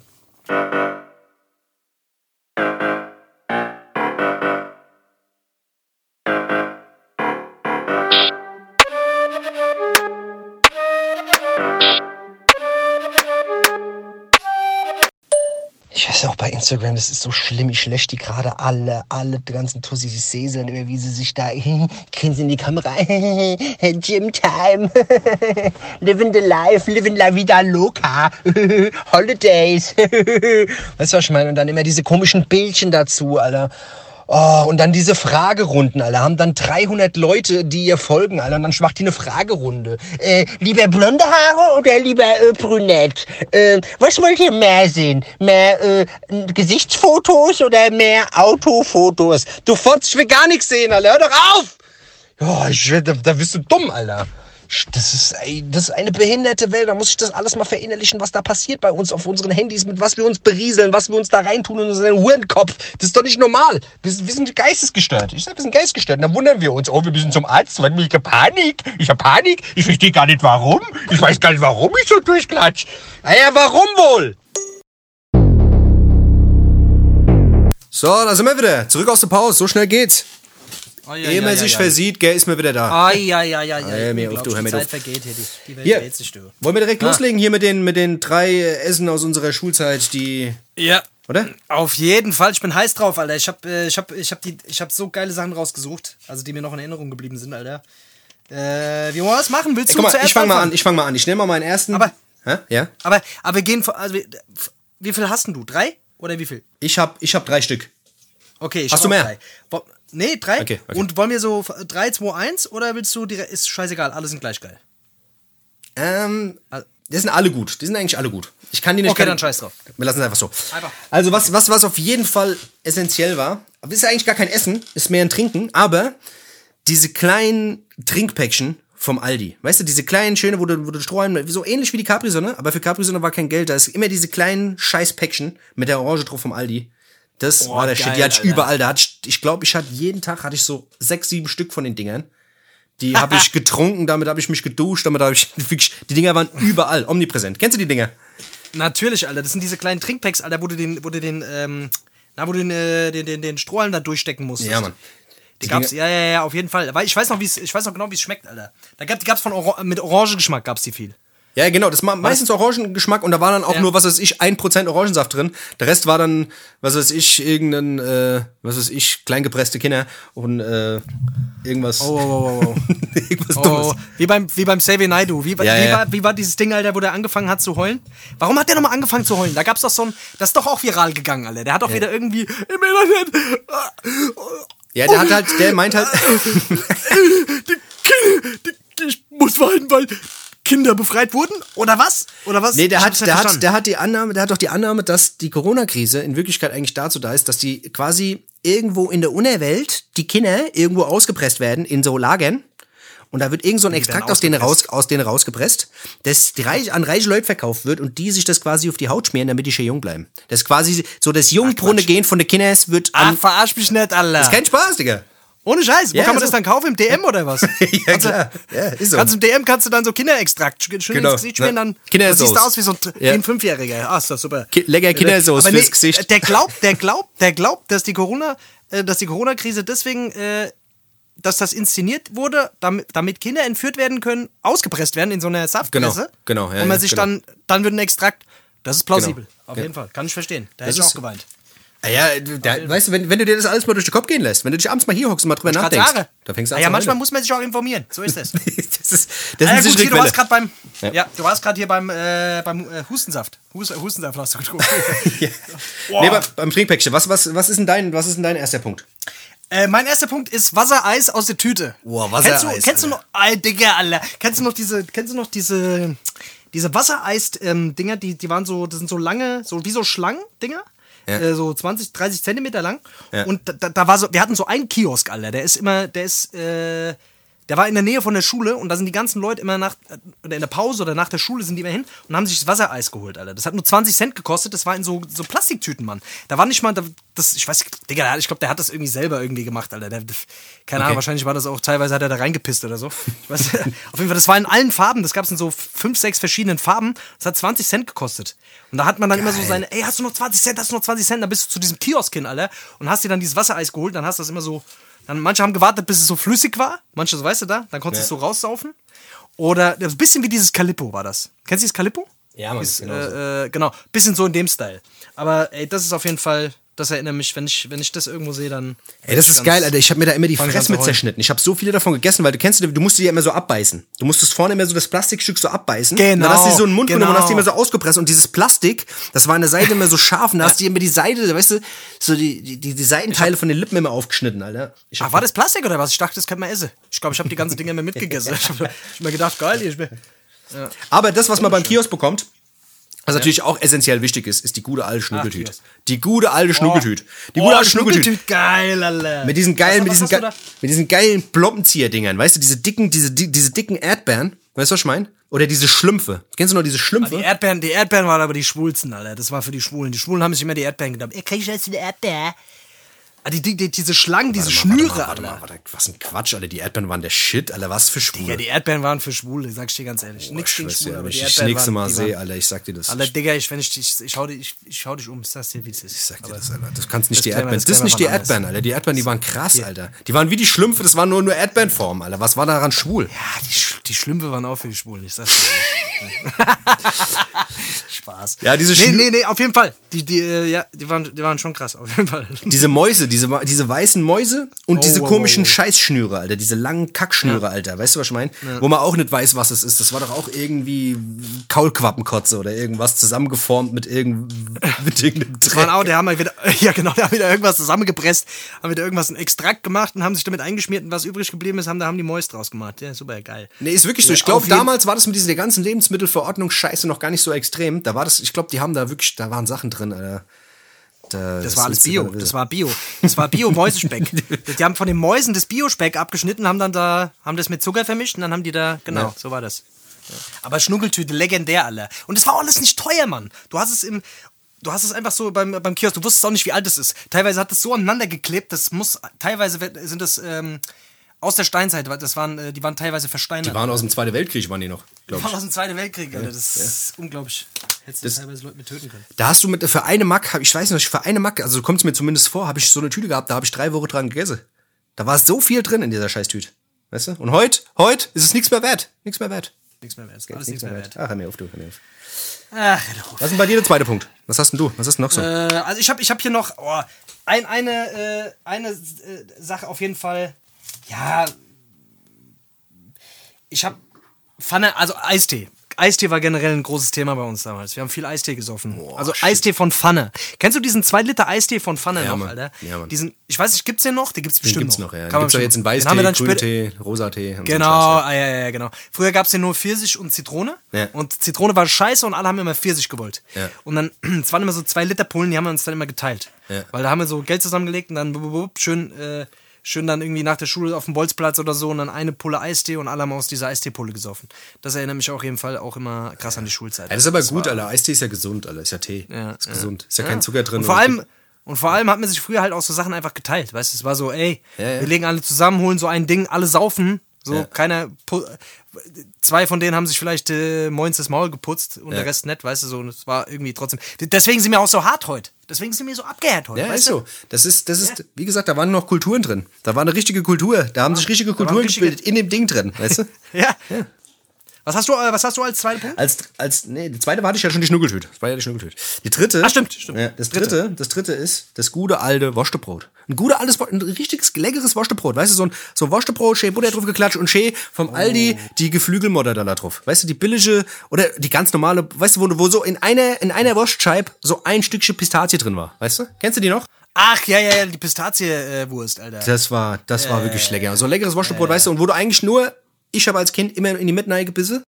weiß auch bei Instagram, das ist so schlimm. Ich lösche die gerade alle, alle, die ganzen Tussis. Ich sehe sie dann immer, wie sie sich da grinsen in die Kamera. Gym Time. living the life, living la vida loca. Holidays. weißt du, was ich meine? Und dann immer diese komischen Bildchen dazu, Alter. Oh, und dann diese Fragerunden, Alter. Haben dann 300 Leute, die ihr folgen, Alter. Und dann macht die eine Fragerunde. Äh, lieber blonde Haare oder lieber äh, brünett? Äh, was wollt ihr mehr sehen? Mehr äh, Gesichtsfotos oder mehr Autofotos? Du Fotz, ich will gar nichts sehen, Alter. Hör doch auf! Ja, ich, will- da, da bist du dumm, Alter. Das ist, das ist eine behinderte Welt. Da muss ich das alles mal verinnerlichen, was da passiert bei uns auf unseren Handys, mit was wir uns berieseln, was wir uns da reintun in unseren Hurenkopf. Das ist doch nicht normal. Wir, sind- wir sind geistesgestört. Ich sag, wir sind geistesgestört. Dann wundern wir uns. Oh, wir müssen zum Arzt. Weil ich Panik. Ich hab Panik. Ich verstehe gar nicht warum. Ich weiß gar nicht, warum ich so durchklatsch. Naja, warum wohl? So, da sind wir wieder. Zurück aus der Pause. So schnell geht's. Oh, ja, Ehe man sich versieht, gell, ist man wieder da. Ah, ja, ja, ja, ja. hör mir auf, du, hör mir Zeit auf. vergeht hier. Die, Welt Hier, dreht sich, du. wollen wir direkt loslegen hier mit den, mit den drei Essen aus unserer Schulzeit, die, Ja. oder? Auf jeden Fall, ich bin heiß drauf, Alter. Ich hab, äh, ich hab, ich hab, die, ich hab so geile Sachen rausgesucht, also die mir noch in Erinnerung geblieben sind, Alter. Äh, wie wollen wir das machen? Willst Ey, du mal, zuerst ich fang mal an, ich fang mal an. Ich nehme mal meinen ersten. Aber- Hä? Ja? Aber, aber wir gehen, also, wie, viel hast denn du? Drei? Oder wie viel? Ich hab, ich hab drei Stück. Okay, ich Hast du mehr? Drei. Nee, drei. Okay, okay. Und wollen wir so 3, 2, 1 oder willst du direkt, ist scheißegal, alle sind gleich geil. Ähm, die sind alle gut. Die sind eigentlich alle gut. Ich kann die nicht. Okay, kann, dann scheiß drauf. Wir lassen es einfach so. Einfach. Also, was, was, was auf jeden Fall essentiell war, aber ist ja eigentlich gar kein Essen, ist mehr ein Trinken, aber diese kleinen Trinkpäckchen vom Aldi. Weißt du, diese kleinen, schöne, wo du, wo du Strohhalm, so ähnlich wie die Capri-Sonne, aber für Capri-Sonne war kein Geld da. Es ist immer diese kleinen Scheißpäckchen mit der Orange drauf vom Aldi. Das war der Shit. Die geil, hatte ich Alter. überall. Da hatte ich, ich glaube, ich hatte jeden Tag hatte ich so sechs, sieben Stück von den Dingern. Die habe ich getrunken, damit habe ich mich geduscht, damit habe ich wirklich, die Dinger waren überall, omnipräsent. Kennst du die Dinger? Natürlich, Alter. Das sind diese kleinen Trinkpacks, Alter, wo du den, wo du den, ähm, na, wo du den, äh, den, den, den Strohhalm da durchstecken musstest. Ja, Mann. Die gab's, ja, ja, ja, auf jeden Fall. Weil ich weiß noch, wie ich weiß noch genau, wie es schmeckt, Alter. Da gab, die gab's von Oran mit Orangengeschmack gab's die viel. Ja, genau, das war meistens Orangengeschmack und da war dann auch Ja. nur, was weiß ich, 1% Orangensaft drin. Der Rest war dann, was weiß ich, irgendein, äh, was weiß ich, kleingepresste Kinder und äh, irgendwas. Oh, oh, oh, oh. irgendwas oh, Dummes. oh. Wie beim, wie beim Xavier Naidoo. Wie, Ja, wie, ja. War, wie war dieses Ding, Alter, wo der angefangen hat zu heulen? Warum hat der nochmal angefangen zu heulen? Da gab's doch so ein, das ist doch auch viral gegangen, Alter. Der hat doch wieder irgendwie im Internet, Ja, der hat halt, der meint halt, die die, ich muss weinen, weil Kinder befreit wurden? Oder was? Oder was? nee, der Ich hat, der hat, der hat die Annahme, der hat doch die Annahme, dass die Corona-Krise in Wirklichkeit eigentlich dazu da ist, dass die quasi irgendwo in der Unterwelt die Kinder irgendwo ausgepresst werden in so Lagern und da wird irgend so ein Extrakt aus denen, raus, aus denen rausgepresst, das die reich, an reiche Leute verkauft wird und die sich das quasi auf die Haut schmieren, damit die schön jung bleiben. Das ist quasi so das Jungbrunne Gen von den Kindern wird Ach, an. verarsch mich nicht, Alter. ist kein Spaß, Digga. Ohne Scheiß. Wo Ja, kann man so. das dann kaufen? Im DM oder was? ja, Kannst du- klar. Ja, ist so. Kannst im DM kannst du dann so Kinderextrakt schön Genau. ins Gesicht schmieren, dann Kindersauce. dann siehst du aus wie so ein, Ja. ein Fünfjähriger. Ah, ist das super. Ki- lecker Kindersauce Aber fürs Gesicht. Der glaubt, der glaubt, der glaubt, dass die Corona, äh, dass die Corona-Krise deswegen, äh, dass das inszeniert wurde, damit, damit Kinder entführt werden können, ausgepresst werden in so einer Saftpresse. Genau, genau, ja, und man sich genau. dann, dann wird ein Extrakt. Das ist plausibel. Genau. Auf jeden Fall. Kann ich verstehen. Da Das hätte ich auch geweint. Ah Ja, da, weißt du, wenn, wenn du dir das alles mal durch den Kopf gehen lässt, wenn du dich abends mal hier hockst und mal drüber nachdenkst, sage. da fängst du Ah an ja, zu manchmal muss man sich auch informieren. So ist das. das ist, das ist Ah, ja, eine gut, hier, du warst gerade beim, Ja. ja. du warst gerade hier beim, äh, beim äh, Hustensaft. Hus, Hustensaft hast du getrunken. Ja. Boah. Nee, beim Trinkpäckchen, was, was, was, ist denn dein, was ist denn dein erster Punkt? Äh, mein erster Punkt ist Wassereis aus der Tüte. Boah, Kennst Wassereis, du, kennst du noch, Alter, Digga, Alter. Kennst du noch diese, kennst du noch diese, diese Wassereis-Dinger, die, die waren so, das sind so lange, so wie so Schlangen-Dinger? Ja. Äh, so 20, 30 Zentimeter lang. Ja. Und da, da, da war so, wir hatten so einen Kiosk, Alter. Der ist immer, der ist, äh, der war in der Nähe von der Schule und da sind die ganzen Leute immer nach, oder in der Pause oder nach der Schule sind die immer hin und haben sich das Wassereis geholt, Alter. Das hat nur 20 Cent gekostet, das war in so, so Plastiktüten, Mann. Da war nicht mal, da- das, ich weiß, Digga, ich glaube, der hat das irgendwie selber irgendwie gemacht, Alter. Der, keine Ahnung, Okay. wahrscheinlich war das auch, teilweise hat er da reingepisst oder so. Ich weiß, auf jeden Fall, das war in allen Farben, das gab es in so fünf, sechs verschiedenen Farben. Das hat 20 Cent gekostet. Und da hat man dann immer so seine, ey, hast du noch 20 Cent, hast du noch 20 Cent? Dann bist du zu diesem Kiosk hin, Alter, und hast dir dann dieses Wassereis geholt, dann hast du das immer so, dann manche haben gewartet, bis es so flüssig war, manche, so, weißt du da, dann konntest du es so raussaufen. Oder ein bisschen wie dieses Calippo war das. Kennst du dieses Calippo? Ja, Mann, Dieses, genau äh, äh, genau, bisschen so in dem Style. Aber ey, das ist auf jeden Fall, das erinnert mich, wenn ich, wenn ich das irgendwo sehe, dann. Ey, das ist geil, Alter. Ich habe mir da immer die Fresse mit zerschnitten. Ich habe so viele davon gegessen, weil du kennst, du musst die ja immer so abbeißen. Du musstest vorne immer so das Plastikstück so abbeißen. Genau, Dann hast du die so in den Mund genommen und genau. hast die immer so ausgepresst. Und dieses Plastik, das war an der Seite immer so scharf. Und da hast du immer die Seite, weißt du, so die, die, die, die Seitenteile von den Lippen immer aufgeschnitten, Alter. Ich hab, Ach, war das Plastik oder was? Ich dachte, das könnte man essen. Ich glaube, ich habe die ganzen Dinge immer mitgegessen. Ich habe hab mir gedacht, geil, ich bin. aber das, was man beim Kiosk bekommt, was natürlich auch essentiell wichtig ist, ist die gute alte Schnuckeltüte. Die gute alte Schnuckeltüte. Die Oh, gute alte Schnuckeltüte. Geil, Alter. Mit diesen geilen, mit diesen, ge mit diesen geilen Ploppenzieher-Dingern, weißt du, diese dicken, diese, di- diese dicken Erdbeeren, weißt du, was ich meine? Oder diese Schlümpfe. Kennst du noch diese Schlümpfe? Die Erdbeeren, die Erdbeeren waren aber die Schwulsten, Alter. Das war für die Schwulen. Die Schwulen haben sich immer die Erdbeeren genommen. Ey, krieg ich jetzt eine Erdbeer? Ah, die, die, die, diese Schlangen, diese Warte mal, Schnüre, warte mal, warte Alter. mal, warte, was ein Quatsch, Alter. Die Erdbeeren waren der Shit, Alter. Was für Schwule. Ja, die Erdbeeren waren für Schwule, sag ich dir ganz ehrlich. Nix ich gegen Schwule, ja, aber wenn die das Erdbeeren nächste Mal sehe, Alter, ich sag dir das. Alter, Digga, ich, wenn ich dich, ich schau dich, ich, ich schau dich um, ich sag's dir, wie es ist. Ich sag dir Aber- das, Alter. Das kannst nicht Das die Erdbeeren. das Das ist nicht die Erdbeeren, Alter. Die Erdbeeren, die waren krass, Alter. Die waren wie die Schlümpfe, das waren nur, nur Erdbeerenformen, Alter. Was war daran schwul? Ja, die, die Schlümpfe waren auch für die Schwulen, ich sag's dir. Spaß. Ja, diese Nee, Schlü- nee, nee, auf jeden Fall. Die, die, äh, ja, die waren, die waren schon krass, auf jeden Fall. Diese Mäuse, diese, diese weißen Mäuse und Oh, diese komischen wow, wow. Scheißschnüre, Alter, diese langen Kackschnüre, Alter. Weißt du, was ich meine? Wo man auch nicht weiß, was es ist. Das war doch auch irgendwie Kaulquappenkotze oder irgendwas zusammengeformt mit, irgend, mit irgendeinem Das waren Dreck. auch, die haben halt wieder, ja genau, die haben wieder irgendwas zusammengepresst, haben wieder irgendwas, einen Extrakt gemacht und haben sich damit eingeschmiert und was übrig geblieben ist, haben, da haben die Mäuse draus gemacht. Ja, super, geil. Nee, ist wirklich so. Ja, Ich glaube, damals war das mit dieser ganzen Lebensmittelverordnung-Scheiße noch gar nicht so extrem. Da war das, ich glaube, die haben da wirklich, da waren Sachen drin, Alter. Da, Das war alles Bio, das war Bio. Das war Bio-Mäusespeck. die haben von den Mäusen das Biospeck abgeschnitten, haben dann da, haben das mit Zucker vermischt und dann haben die da, genau, Ja. so war das. Ja. Aber Schnuckeltüte, legendär, alle. Und es war alles nicht teuer, Mann. Du hast es im, du hast es einfach so beim, beim Kiosk, du wusstest auch nicht, wie alt es ist. Teilweise hat es so aneinander geklebt, das muss, teilweise sind das, ähm, aus der Steinzeit, das waren, äh, die waren teilweise versteinert. Die waren aus dem Zweiten Weltkrieg, waren die noch, Die glaube waren ich. aus dem Zweiten Weltkrieg, Alter. Das ist unglaublich. Hättest du teilweise Leute mit töten können. Da hast du mit, für eine Mack, ich weiß nicht, für eine Mack, also kommt es mir zumindest vor, habe ich so eine Tüte gehabt, da habe ich drei Wochen dran gegessen. Da war so viel drin in dieser Scheißtüte. Weißt du? Und heute, heute ist es nichts mehr wert. Nichts mehr wert. Nichts mehr wert. Alles nichts mehr wert. Ach, hör mir auf, du, hör mir auf. Ach, auf. Was ist denn bei dir der zweite Punkt? Was hast denn du? Was hast du noch so? Äh, also ich habe ich hab hier noch oh, ein, eine, äh, eine äh, Sache auf jeden Fall. Ja, ich habe Pfanne, also Eistee. Eistee war generell ein großes Thema bei uns damals. Wir haben viel Eistee gesoffen. also shit. Eistee von Pfanne. Kennst du diesen 2 Liter Eistee von Pfanne Ja, noch, Mann. Alter? Ja, Mann. Diesen, ich weiß nicht, gibt's den noch? Den gibt's Den bestimmt gibt's noch. noch, ja. Den Kann gibt's ja jetzt in Den wir Weißtee, dann später- Grüntee, Rosatee. so Genau, Scheiß, ah, ja, ja, genau. Früher gab es ja nur Pfirsich und Zitrone. Ja. Und Zitrone war scheiße und alle haben immer Pfirsich gewollt. Ja. Und dann, es waren immer so zwei Liter Pullen, die haben wir uns dann immer geteilt. Ja. Weil da haben wir so Geld zusammengelegt und dann schön, äh, Schön dann irgendwie nach der Schule auf dem Bolzplatz oder so und dann eine Pulle Eistee und alle haben aus dieser Eistee-Pulle gesoffen. Das erinnert mich auch auf jeden Fall auch immer krass an die Schulzeit. Ja, das ist aber gut, Alter. Eistee ist ja gesund, Alter. Ist ja Tee. Ja, ist ja. gesund. Ist ja, kein Zucker drin. Und vor allem, und vor allem hat man sich früher halt auch so Sachen einfach geteilt. Weißt du, es war so, ey, wir legen alle zusammen, holen so ein Ding, alle saufen. So, Ja. keiner. Zwei von denen haben sich vielleicht äh, moins das Maul geputzt und Ja. der Rest nicht, weißt du, so. Und es war irgendwie trotzdem. Deswegen sind wir auch so hart heute. Deswegen sind wir so abgehärt heute. Ja, weißt ist du? so. Das ist, das ist, wie gesagt, da waren noch Kulturen drin. Da war eine richtige Kultur. Da haben sich richtige Kulturen richtige- gebildet in dem Ding drin, weißt du? Ja. Was hast du, äh, was hast du als zweiten Punkt? Als, als, nee, die zweite war hatte ich ja schon die Schnuckeltüte. Das war ja die Schnuckeltüte. Die dritte. Ah, stimmt, stimmt. Ja, das Dritte. dritte, das dritte ist das gute alte Wostebrot. Ein gutes altes, ein richtiges, leckeres Wostebrot. Weißt du, so ein, so ein Wostebrot, schön Butter drauf geklatscht und schön vom Aldi Oh. die Geflügelmodder da drauf. Weißt du, die billige oder die ganz normale, weißt du, wo, wo so in einer, in einer Wurstscheibe so ein Stückchen Pistazie drin war. Weißt du? Kennst du die noch? Ach, ja, ja, ja, die Pistazie-Wurst, Alter. Das war, das war wirklich lecker. So ein leckeres Waschbrot, weißt du, und wo du eigentlich nur, ich habe als Kind immer in die Mitte gebissen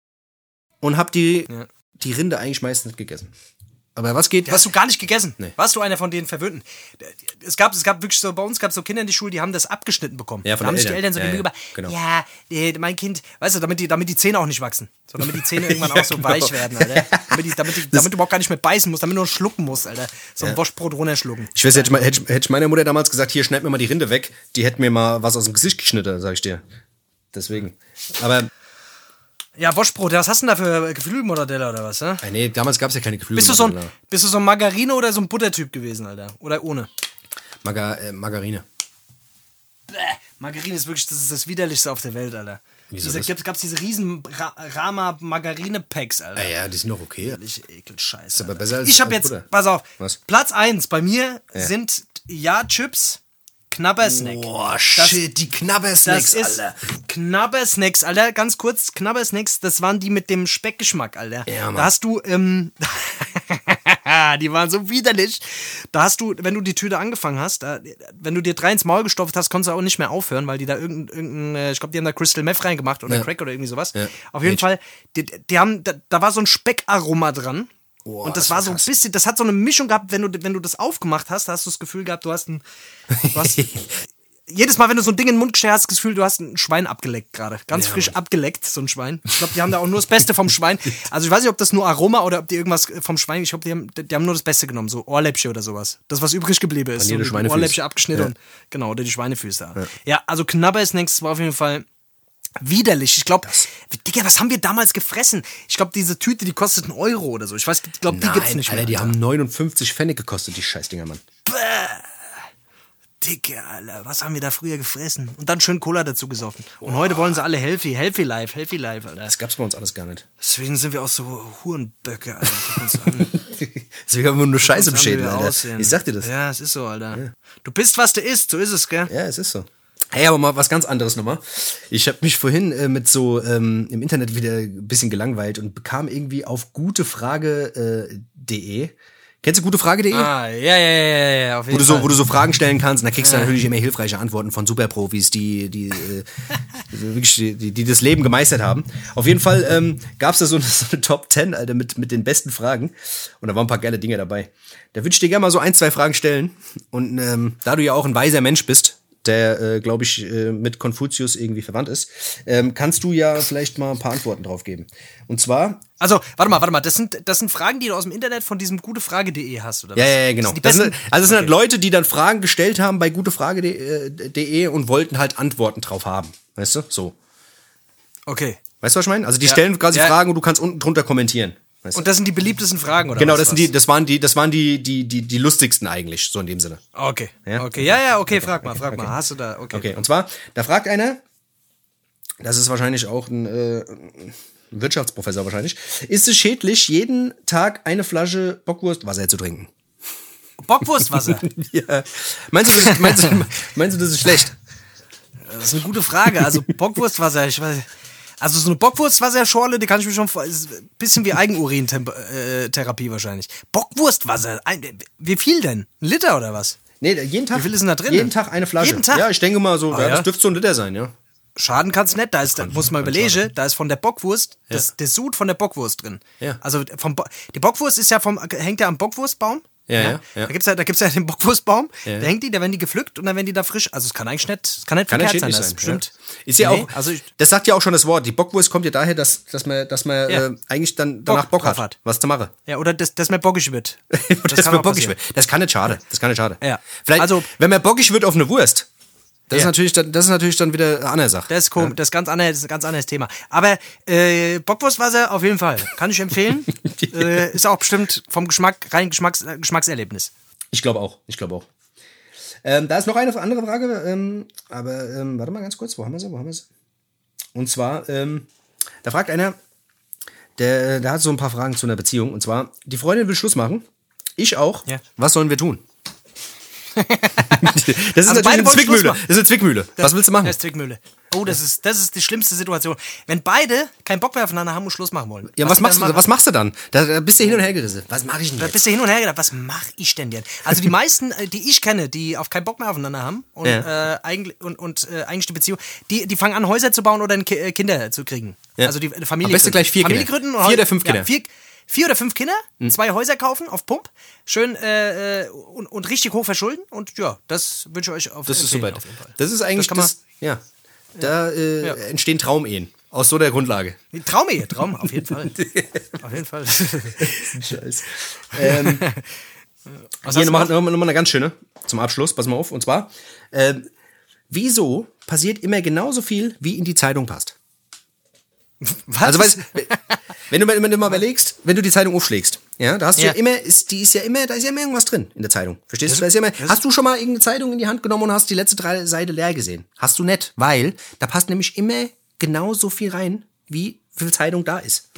und hab die, die Rinde eigentlich meistens nicht gegessen. Aber was geht? Hast du gar nicht gegessen? Nee. Warst du einer von den Verwöhnten? Es gab, es gab wirklich so, bei uns gab es so Kinder in die Schule, die haben das abgeschnitten bekommen. Ja, von da haben sich die Eltern so Ja, ja, gegenüber, genau. ja, äh, mein Kind, weißt du, damit die, damit die Zähne auch nicht wachsen. So, damit die Zähne irgendwann auch so genau. weich werden, Alter. Damit, die, damit, die, damit du überhaupt gar nicht mehr beißen musst, damit du nur schlucken musst, Alter. So ein Waschbrot runterschlucken. Ich weiß, hätte ich, mal- hätte, ich- hätte ich meiner Mutter damals gesagt, hier, schneid mir mal die Rinde weg, die hätte mir mal was aus dem Gesicht geschnitten, sag ich dir. Deswegen. Aber, Ja, Waschbrot, was hast du denn da für Geflügelmodelle oder was, ne? äh, nee, damals gab es ja keine Gefühle. Bist du, so ein, bist du so ein Margarine oder so ein Buttertyp gewesen, Alter? Oder ohne? Marga, äh, Margarine. Bäh, Margarine ist wirklich, das ist das widerlichste auf der Welt, Alter. Wieso Diese, das? gab's, diese riesen Ra Rama Margarine Packs, Alter. Ja, ja, die sind doch okay. Widerlich Ekelscheiße. aber Alter. besser als- ich habe jetzt, Butter. pass auf, Was? Platz 1 bei mir Ja. sind Ja-Chips, Knabbersnack. Boah, Das- shit, die Knabbersnacks, Das ist Alter. Knabbersnacks, Alter. Ganz kurz, Knabbersnacks, das waren die mit dem Speckgeschmack, Alter. Ja, Mann. da hast du, ähm, die waren so widerlich. Da hast du, wenn du die Tüte angefangen hast, da, wenn du dir drei ins Maul gestopft hast, konntest du auch nicht mehr aufhören, weil die da irgendein, irgendein äh, ich glaube, die haben da Crystal Meth reingemacht oder Ja. Crack oder irgendwie sowas. Ja. Auf jeden. Fall, die, die haben, da, da war so ein Speckaroma dran. Boah, und das, das war so ein bisschen, das hat so eine Mischung gehabt, wenn du, wenn du das aufgemacht hast, hast du das Gefühl gehabt, du hast ein, du hast, jedes Mal, wenn du so ein Ding in den Mund gestellt hast, das Gefühl, du hast ein Schwein abgeleckt gerade. Ganz Ja, frisch abgeleckt, so ein Schwein. Ich glaube, die haben da auch nur das Beste vom Schwein. Also ich weiß nicht, ob das nur Aroma oder ob die irgendwas vom Schwein, ich glaube, die haben, die haben nur das Beste genommen, so Ohrläppchen oder sowas. Das, was übrig geblieben ist. So. Ohrläppchen abgeschnitten Ja. und genau, oder die Schweinefüße. Ja, ja also Knabbersnacks war auf jeden Fall widerlich. Ich glaube, Digga, was haben wir damals gefressen? Ich glaube, diese Tüte, die kostet einen Euro oder so. Ich weiß, ich glaube, die Nein, gibt's nicht Alter, mehr. die haben 59 Pfennig gekostet, die Scheißdinger, Mann. Dicke, Alter, was haben wir da früher gefressen? Und dann schön Cola dazu gesoffen. Und heute wollen sie alle healthy, healthy life, healthy life, Alter. Das gab's bei uns alles gar nicht. Deswegen sind wir auch so Hurenböcke, Alter. Deswegen haben wir nur Scheiße im Schädel, Alter. aussehen. Ich sag dir das. Ja. Ja, es ist so, Alter. Du bist, was du isst, so ist es, gell? es ist so. Hey, aber mal was ganz anderes nochmal. Ich habe mich vorhin äh, mit so ähm, im Internet wieder ein bisschen gelangweilt und bekam irgendwie auf gutefrage.de. Äh, de. Kennst du gutefrage.de? Ah, ja, ja, ja, ja, auf wo jeden du so, Fall. wo du so Fragen stellen kannst, und da kriegst du natürlich immer hilfreiche Antworten von Superprofis, die, die, äh, wirklich, die, die, das Leben gemeistert haben. Auf jeden Fall ähm, gab es da so eine, so eine Top 10, Alter, mit, mit den besten Fragen. Und da waren ein paar geile Dinge dabei. Da würde ich dir gerne mal so ein, zwei Fragen stellen. Und ähm, da du ja auch ein weiser Mensch bist, der, äh, glaube ich, äh, mit Konfuzius irgendwie verwandt ist, ähm, kannst du ja vielleicht mal ein paar Antworten drauf geben. Und zwar, Also, warte mal, warte mal. Das sind, das sind Fragen, die du aus dem Internet von diesem gutefrage.de hast, oder was? Ja, ja, genau. Das sind Das sind, also es sind halt Leute, die dann Fragen gestellt haben bei gutefrage.de und wollten halt Antworten drauf haben. Weißt du? So. okay. Weißt du, was ich meine? Also die Ja. stellen quasi Ja. Fragen und du kannst unten drunter kommentieren. Weißt? Und das sind die beliebtesten Fragen, oder Genau, was das sind die, das waren die, das waren die, die, die, die lustigsten eigentlich, so in dem Sinne. Okay. Ja? Okay, ja, ja, okay, frag mal, frag mal. Hast du da, okay. Okay, und zwar, da fragt einer, das ist wahrscheinlich auch ein, äh, ein Wirtschaftsprofessor wahrscheinlich, ist es schädlich, jeden Tag eine Flasche Bockwurstwasser zu trinken? Bockwurstwasser. ja. Meinst du, das, meinst, du, meinst du, das ist schlecht? Das ist eine gute Frage. Also Bockwurstwasser, ich weiß. Also so eine Bockwurstwasserschorle, die kann ich mir schon vor. Ist ein bisschen wie Eigenurintherapie wahrscheinlich. Bockwurstwasser. Ein, wie viel denn? Ein Liter oder was? Nee, jeden Tag. Wie viel ist denn da drin? Jeden Tag eine Flasche. Jeden Tag? Ja, ich denke mal so, Ah, ja, ja? das dürfte so ein Liter sein, ja. Schaden kann's nicht. Da ist, da muss man überlegen, da ist von der Bockwurst, das, der Sud von der Bockwurst drin. Ja. Also vom Bo die Bockwurst ist ja vom, hängt ja am Bockwurstbaum. Ja, ja, ja. Da gibt's ja, da gibt's ja den Bockwurstbaum, da hängt die, da werden die gepflückt und dann werden die da frisch. Also es kann eigentlich nicht, es kann nicht Kann ja verkehrt sein, das sein. bestimmt. Ja. Ist ja Nee, auch, also ich, das sagt ja auch schon das Wort. Die Bockwurst kommt ja daher, dass, dass man, dass man Ja. äh, eigentlich dann danach Bock Bock, hat, hat. was zu machen. ja, oder dass, dass man bockig wird. Das, kann das auch wird bockig passieren. wird. Das kann nicht schade. Das kann nicht schade. Ja. Vielleicht, Also- wenn man bockig wird auf eine Wurst, das, ist Ja. natürlich, dann- das ist natürlich dann wieder eine andere Sache. Das ist komisch, das ist ganz anderes, das ist ein ganz anderes Thema. Aber äh, Bockwurstwasser auf jeden Fall. Kann ich empfehlen. äh, ist auch bestimmt vom Geschmack, rein Geschmacks, Geschmackserlebnis. Ich glaube auch. Ich glaube auch. Ähm, da ist noch eine andere Frage, ähm, aber ähm, warte mal ganz kurz, wo haben wir sie? Wo haben wir sie? Und zwar, ähm, da fragt einer, der, der hat so ein paar Fragen zu einer Beziehung. Und zwar, die Freundin will Schluss machen. Ich auch. Ja. Was sollen wir tun? das ist Also natürlich eine Zwickmühle. Das ist eine Zwickmühle. Was willst du machen? Das ist Zwickmühle. Oh, das ist, das ist die schlimmste Situation. Wenn beide keinen Bock mehr aufeinander haben und Schluss machen wollen. Ja, was, sie machst du, machen? was machst du dann? Da, da bist du hin und her gerissen. Was mache ich denn Da jetzt? bist du hin und her gedacht, was mache ich denn jetzt? Also die meisten, äh, die ich kenne, die auf keinen Bock mehr aufeinander haben und, Ja. äh, eigentlich, und, und äh, eigentlich die Beziehung, die, die fangen an, Häuser zu bauen oder äh, Kinder zu kriegen. Ja. Also die äh, Familie. Am besten gleich vier Familie Kinder. gründen Vier oder fünf Kinder. Ja, vier, vier oder fünf Kinder, zwei Häuser kaufen auf Pump, schön äh, äh, und, und richtig hoch verschulden und ja, das wünsche ich euch auf Das ist super. auf jeden Fall. Das ist eigentlich Das man- das, ja. Da äh, Ja. entstehen Traumehen. Aus so der Grundlage. Traumehe, Traum, auf jeden Fall. auf jeden Fall. Scheiß. ähm, Was hier nochmal noch? noch mal eine ganz schöne zum Abschluss. Pass mal auf. Und zwar, ähm, wieso passiert immer genauso viel, wie in die Zeitung passt? Was? Also, weißt, wenn du, mal- wenn du mal überlegst, wenn du die Zeitung aufschlägst, ja, da hast du ja, Ja. immer, ist, die ist ja immer, da ist ja immer irgendwas drin in der Zeitung. Verstehst du? Da ist ja immer, hast du schon mal irgendeine Zeitung in die Hand genommen und hast die letzte drei Seite leer gesehen? Hast du nicht, weil da passt nämlich immer genauso viel rein, wie viel Zeitung da ist.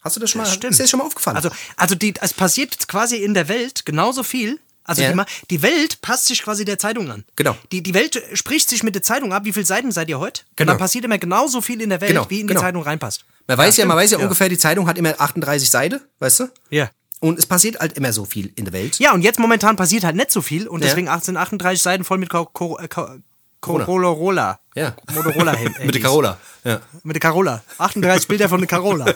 Hast du das schon mal, stimmt. ist dir das schon mal aufgefallen? Also, also die, es passiert quasi in der Welt genauso viel. Also Ja. die, die Welt passt sich quasi der Zeitung an. Genau. Die, die Welt spricht sich mit der Zeitung ab. Wie viele Seiten seid ihr heute? Genau. Und dann passiert immer genauso viel in der Welt, Genau, wie in genau. die Zeitung reinpasst. man weiß ja, man weiß ja, Ja. ungefähr, die Zeitung hat immer 38 Seiten, weißt du? Ja. Und es passiert halt immer so viel in der Welt. Ja, und jetzt momentan passiert halt nicht so viel und Ja. deswegen 1838 Seiten voll mit Co- Co- äh, Co- Corona. Corolla. Ja. Motorola. Mit der Carola. Ja. Mit der Carola. 38 Bilder von der Carola.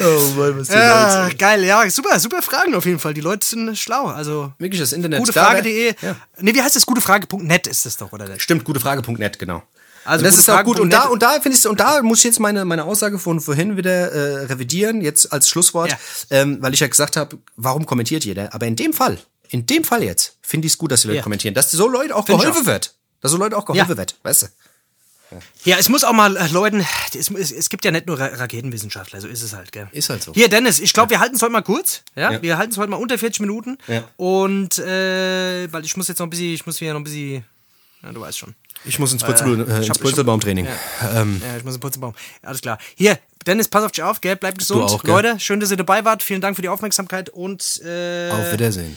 Oh Mann, was ja, geil, ja, super, super Fragen auf jeden Fall. Die Leute sind schlau. Also Wirklich das Internet. gutefrage.de. Ja. Nee, wie heißt das? Gutefrage.net ist das doch, oder? Stimmt, gutefrage.net, genau. Also Also das ist auch gut. Und da, und da finde ich, und da muss ich jetzt meine, meine Aussage von vorhin wieder äh, revidieren, jetzt als Schlusswort, Ja. ähm, weil ich ja gesagt habe, warum kommentiert jeder? Aber in dem Fall, in dem Fall jetzt, finde ich es gut, dass die Leute Ja. kommentieren, dass so Leute auch Find geholfen auch. wird. Dass so Leute auch geholfen Ja. wird, weißt du? Ja, es muss auch mal äh, Leuten, es, es, gibt ja nicht nur Ra Raketenwissenschaftler, so ist es halt, gell? Ist halt so. Hier, Dennis, ich glaube, wir halten es heute mal kurz. Ja? Ja. Wir halten es heute mal unter 40 Minuten. Ja. Und, äh, weil ich muss jetzt noch ein bisschen, ich muss wieder noch ein bisschen, ja, du weißt schon. Ich muss ins, Äh, Purzel, äh, hab- ins Purzelbaumtraining. Ähm, Ja, ich muss einen Purzelbaum. Alles klar. Hier, Dennis, pass auf dich auf, gell? Bleibt gesund. auch, gell? Leute, schön, dass ihr dabei wart. Vielen Dank für die Aufmerksamkeit und äh, auf Wiedersehen.